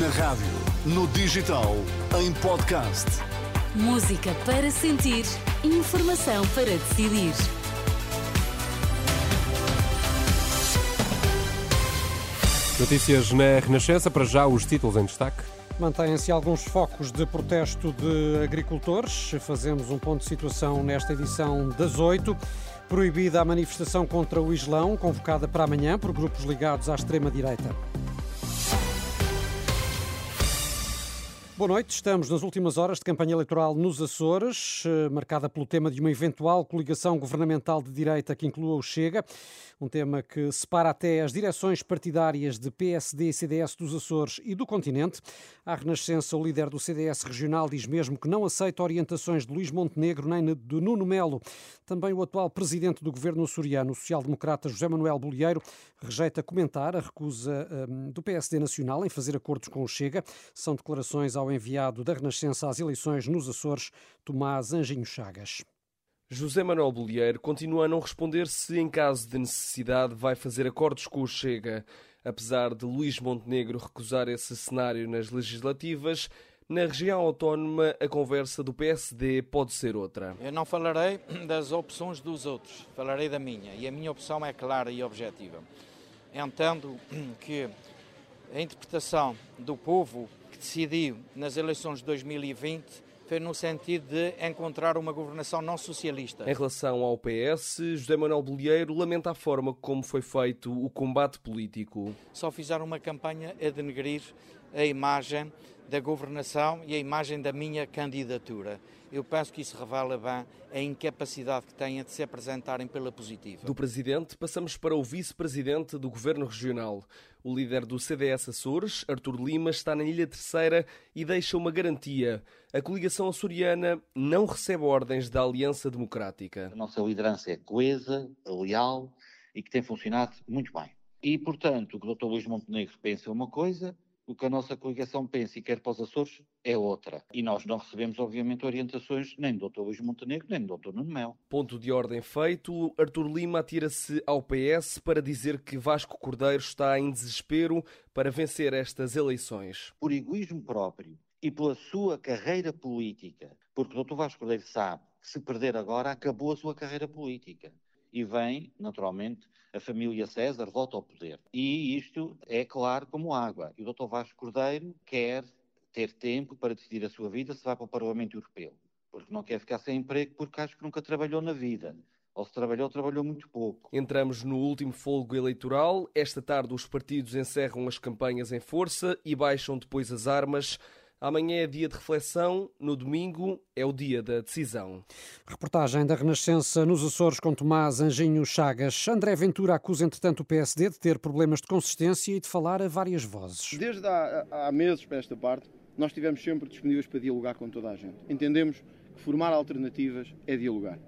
Na rádio, no digital, em podcast. Música para sentir, informação para decidir. Notícias na Renascença, para já os títulos em destaque. Mantêm-se alguns focos de protesto de agricultores. Fazemos um ponto de situação nesta edição das oito. Proibida a manifestação contra o Islão, convocada para amanhã por grupos ligados à extrema-direita. Boa noite, estamos nas últimas horas de campanha eleitoral nos Açores, eh, marcada pelo tema de uma eventual coligação governamental de direita que inclua o Chega, um tema que separa até as direções partidárias de PSD e CDS dos Açores e do continente. À Renascença, o líder do CDS regional diz mesmo que não aceita orientações de Luís Montenegro nem de Nuno Melo. Também o atual presidente do governo açoriano, o social-democrata José Manuel Bolieiro, rejeita comentar a recusa um, do PSD Nacional em fazer acordos com o Chega. São declarações ao enviado da Renascença às eleições nos Açores, Tomás Anjinho Chagas. José Manuel Bolieiro continua a não responder se, em caso de necessidade, vai fazer acordos com o Chega. Apesar de Luís Montenegro recusar esse cenário nas legislativas, na região autónoma a conversa do PSD pode ser outra. Eu não falarei das opções dos outros, falarei da minha. E a minha opção é clara e objetiva. Entendo que a interpretação do povo decidiu nas eleições de 2020 foi no sentido de encontrar uma governação não socialista. Em relação ao PS, José Manuel Bolieiro lamenta a forma como foi feito o combate político. Só fizeram uma campanha a denegrir a imagem da governação e a imagem da minha candidatura. Eu penso que isso revela bem a incapacidade que têm de se apresentarem pela positiva. Do presidente, passamos para o vice-presidente do governo regional. O líder do CDS Açores, Artur Lima, está na Ilha Terceira e deixa uma garantia. A coligação açoriana não recebe ordens da Aliança Democrática. A nossa liderança é coesa, leal e que tem funcionado muito bem. E, portanto, o que o Dr. Luís Montenegro pensa uma coisa, o que a nossa coligação pensa e quer para os Açores é outra. E nós não recebemos, obviamente, orientações nem do Dr. Luís Montenegro, nem do Dr. Nuno Mel. Ponto de ordem feito, Artur Lima atira-se ao PS para dizer que Vasco Cordeiro está em desespero para vencer estas eleições. Por egoísmo próprio e pela sua carreira política, porque o Dr. Vasco Cordeiro sabe que se perder agora acabou a sua carreira política e vem, naturalmente, a família César volta ao poder. E isto é claro como água. E o Dr. Vasco Cordeiro quer ter tempo para decidir a sua vida se vai para o Parlamento Europeu. Porque não quer ficar sem emprego porque acho que nunca trabalhou na vida. Ou se trabalhou, trabalhou muito pouco. Entramos no último folgo eleitoral. Esta tarde os partidos encerram as campanhas em força e baixam depois as armas. Amanhã é dia de reflexão, no domingo é o dia da decisão. Reportagem da Renascença nos Açores com Tomás Anjinho Chagas. André Ventura acusa, entretanto, o PSD de ter problemas de consistência e de falar a várias vozes. Desde há, há meses para esta parte, nós estivemos sempre disponíveis para dialogar com toda a gente. Entendemos que formar alternativas é dialogar.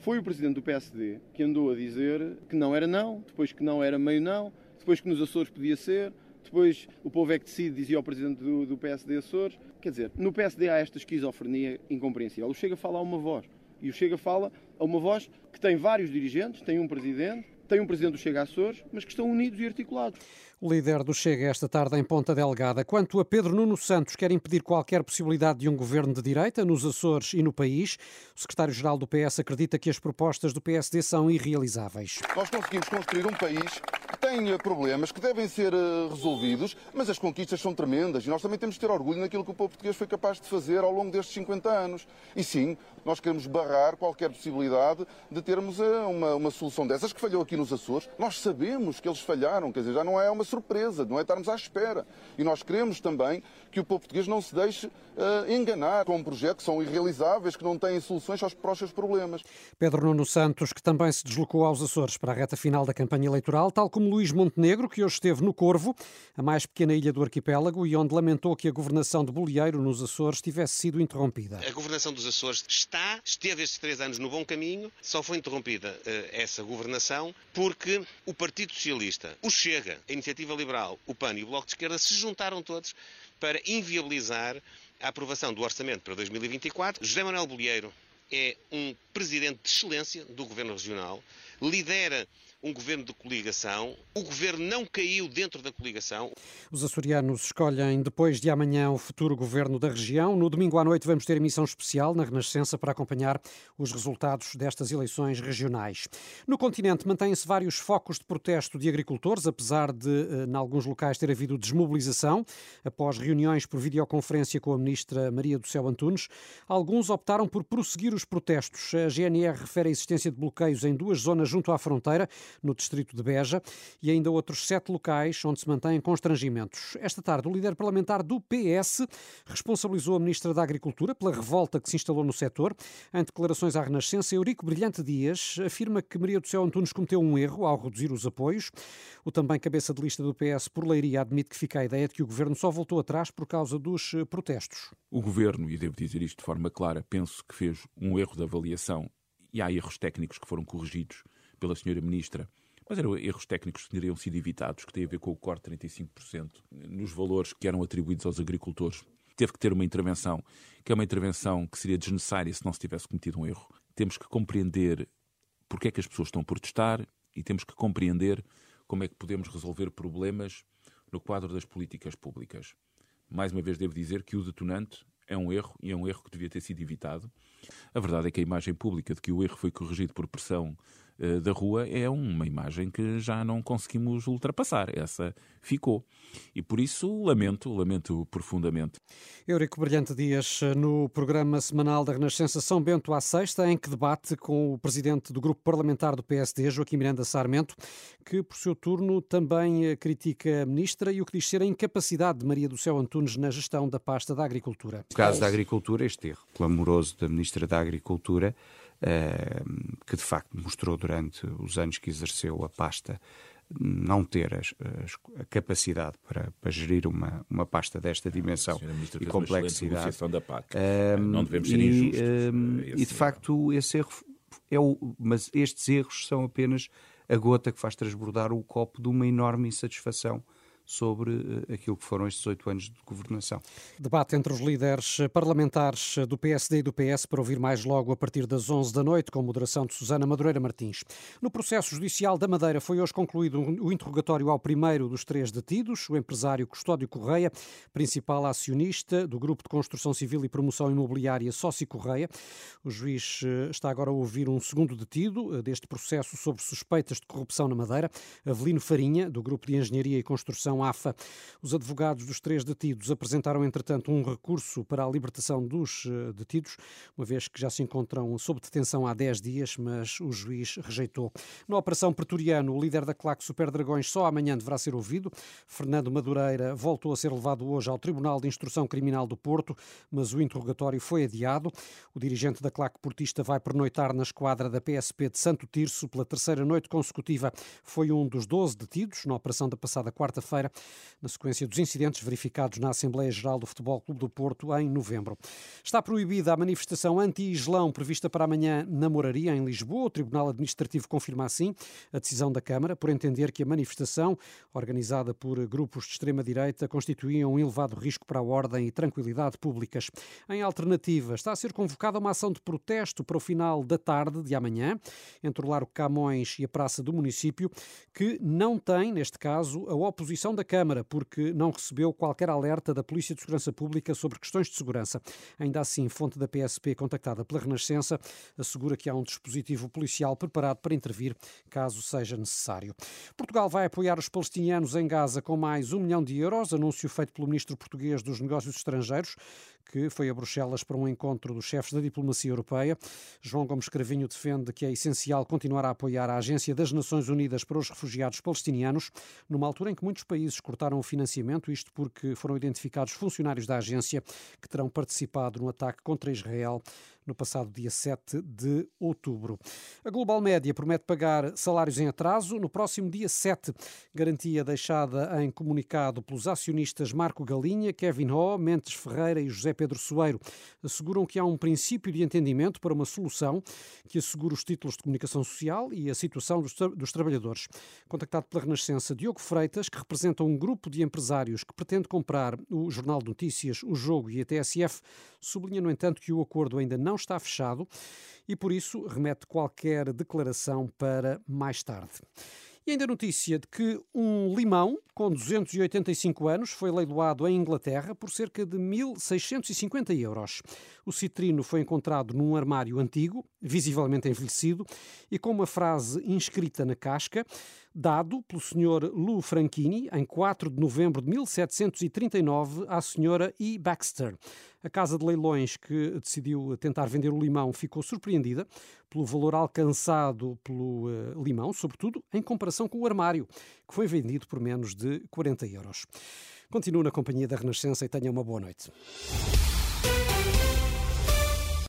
Foi o presidente do PSD que andou a dizer que não era não, depois que não era meio não, depois que nos Açores podia ser, depois o povo é que decide, dizia o presidente do, do PSD Açores. Quer dizer, no PSD há esta esquizofrenia incompreensível. O Chega fala a uma voz. E o Chega fala a uma voz que tem vários dirigentes, tem um presidente, tem um presidente do Chega Açores, mas que estão unidos e articulados. O líder do Chega esta tarde em Ponta Delgada. Quanto a Pedro Nuno Santos, quer impedir qualquer possibilidade de um governo de direita nos Açores e no país. O secretário-geral do PS acredita que as propostas do PSD são irrealizáveis. Nós conseguimos construir um país que tem problemas que devem ser resolvidos, mas as conquistas são tremendas e nós também temos de ter orgulho naquilo que o povo português foi capaz de fazer ao longo destes 50 anos. E sim, nós queremos barrar qualquer possibilidade de termos uma, uma solução dessas que falhou aqui nos Açores. Nós sabemos que eles falharam, quer dizer, já não é uma surpresa, não é estarmos à espera. E nós queremos também que o povo português não se deixe uh, enganar com um projeto que são irrealizáveis, que não têm soluções aos, para os seus problemas. Pedro Nuno Santos, que também se deslocou aos Açores para a reta final da campanha eleitoral, tal como Luís Montenegro, que hoje esteve no Corvo, a mais pequena ilha do arquipélago, e onde lamentou que a governação de Bolieiro nos Açores tivesse sido interrompida. A governação dos Açores está, esteve estes três anos no bom caminho, só foi interrompida uh, essa governação porque o Partido Socialista, o Chega, a Iniciativa Liberal, o PAN e o Bloco de Esquerda se juntaram todos para inviabilizar a aprovação do orçamento para 2024. José Manuel Bolieiro é um presidente de excelência do governo regional, lidera um governo de coligação. O governo não caiu dentro da coligação. Os açorianos escolhem depois de amanhã o futuro governo da região. No domingo à noite vamos ter emissão especial na Renascença para acompanhar os resultados destas eleições regionais. No continente mantêm-se vários focos de protesto de agricultores, apesar de, eh, em alguns locais, ter havido desmobilização após reuniões por videoconferência com a ministra Maria do Céu Antunes. Alguns optaram por prosseguir os protestos. A GNR refere a existência de bloqueios em duas zonas junto à fronteira, no distrito de Beja, e ainda outros sete locais onde se mantêm constrangimentos. Esta tarde, o líder parlamentar do PS responsabilizou a ministra da Agricultura pela revolta que se instalou no setor. Em declarações à Renascença, Eurico Brilhante Dias afirma que Maria do Céu Antunes cometeu um erro ao reduzir os apoios. O também cabeça de lista do PS por Leiria admite que fica a ideia de que o governo só voltou atrás por causa dos eh, protestos. O governo, e devo dizer isto de forma clara, penso que fez um erro de avaliação e há erros técnicos que foram corrigidos pela senhora ministra mas eram erros técnicos que teriam sido evitados, que têm a ver com o corte de 35% nos valores que eram atribuídos aos agricultores. Teve que ter uma intervenção, que é uma intervenção que seria desnecessária se não se tivesse cometido um erro. Temos que compreender porque é que as pessoas estão a protestar e temos que compreender como é que podemos resolver problemas no quadro das políticas públicas. Mais uma vez devo dizer que o detonante é um erro e é um erro que devia ter sido evitado. A verdade é que a imagem pública de que o erro foi corrigido por pressão uh, da rua é uma imagem que já não conseguimos ultrapassar. Essa ficou. E por isso lamento, lamento profundamente. Eurico Brilhante Dias, no programa semanal da Renascença São Bento à Sexta, em que debate com o presidente do grupo parlamentar do PSD, Joaquim Miranda Sarmento, que por seu turno também eh, critica a ministra e o que diz ser a incapacidade de Maria do Céu Antunes na gestão da pasta da agricultura. No caso da agricultura, este erro clamoroso da ministra da Agricultura, eh, que de facto mostrou durante os anos que exerceu a pasta não ter as, as, a capacidade para, para, gerir uma, uma pasta desta dimensão e complexidade. Da PAC. Um, não devemos ser e, injustos. Um, e de facto, esse erro é o. Mas estes erros são apenas a gota que faz transbordar o copo de uma enorme insatisfação sobre eh, aquilo que foram estes oito anos de governação. Debate entre os líderes parlamentares do PSD e do PS para ouvir mais logo a partir das 11 da noite, com moderação de Susana Madureira Martins. No processo judicial da Madeira foi hoje concluído o interrogatório ao primeiro dos três detidos, o empresário Custódio Correia, principal acionista do Grupo de Construção Civil e Promoção Imobiliária Sócio Correia. O juiz eh, está agora a ouvir um segundo detido eh, deste processo sobre suspeitas de corrupção na Madeira, Avelino Farinha, do Grupo de Engenharia e Construção AFA. Os advogados dos três detidos apresentaram, entretanto, um recurso para a libertação dos eh, detidos, uma vez que já se encontram sob detenção há 10 dias, mas o juiz rejeitou. Na Operação Pretoriano, o líder da claque Super Dragões só amanhã deverá ser ouvido. Fernando Madureira voltou a ser levado hoje ao Tribunal de Instrução Criminal do Porto, mas o interrogatório foi adiado. O dirigente da claque portista vai pernoitar na esquadra da PSP de Santo Tirso pela terceira noite consecutiva. Foi um dos 12 detidos na operação da passada quarta-feira na sequência dos incidentes verificados na Assembleia Geral do Futebol Clube do Porto em novembro. Está proibida a manifestação anti-Islão prevista para amanhã na Moraria, em Lisboa. O Tribunal Administrativo confirma assim a decisão da Câmara por entender que a manifestação, organizada por grupos de extrema-direita, constituía um elevado risco para a ordem e tranquilidade públicas. Em alternativa, está a ser convocada uma ação de protesto para o final da tarde de amanhã, entre o Largo Camões e a Praça do Município, que não tem, neste caso, a oposição da Câmara, porque não recebeu qualquer alerta da Polícia de Segurança Pública sobre questões de segurança. Ainda assim, fonte da PSP contactada pela Renascença assegura que há um dispositivo policial preparado para intervir caso seja necessário. Portugal vai apoiar os palestinianos em Gaza com mais um milhão de euros, anúncio feito pelo ministro português dos Negócios Estrangeiros, que foi a Bruxelas para um encontro dos chefes da diplomacia europeia. João Gomes Cravinho defende que é essencial continuar a apoiar a Agência das Nações Unidas para os Refugiados Palestinianos, numa altura em que muitos países cortaram o financiamento, isto porque foram identificados funcionários da agência que terão participado no ataque contra Israel no passado dia 7 de outubro. A Global Média promete pagar salários em atraso no próximo dia 7. Garantia deixada em comunicado pelos acionistas Marco Galinha, Kevin Ho, Mentes Ferreira e José Pedro Soeiro. Asseguram que há um princípio de entendimento para uma solução que assegure os títulos de comunicação social e a situação dos, tra dos trabalhadores. Contactado pela Renascença, Diogo Freitas, que representa um grupo de empresários que pretende comprar o Jornal de Notícias, o Jogo e a TSF, Sublinha, no entanto, que o acordo ainda não está fechado e, por isso, remete qualquer declaração para mais tarde. E ainda notícia de que um limão com 285 anos foi leiloado em Inglaterra por cerca de 1.650 euros. O citrino foi encontrado num armário antigo, visivelmente envelhecido, e com uma frase inscrita na casca, dado pelo Sr. Lou Franchini em 4 de novembro de 1739 à Sra. E. Baxter. A casa de leilões que decidiu tentar vender o limão ficou surpreendida pelo valor alcançado pelo uh, limão, sobretudo em comparação com o armário, que foi vendido por menos de 40 euros. Continuo na companhia da Renascença e tenha uma boa noite.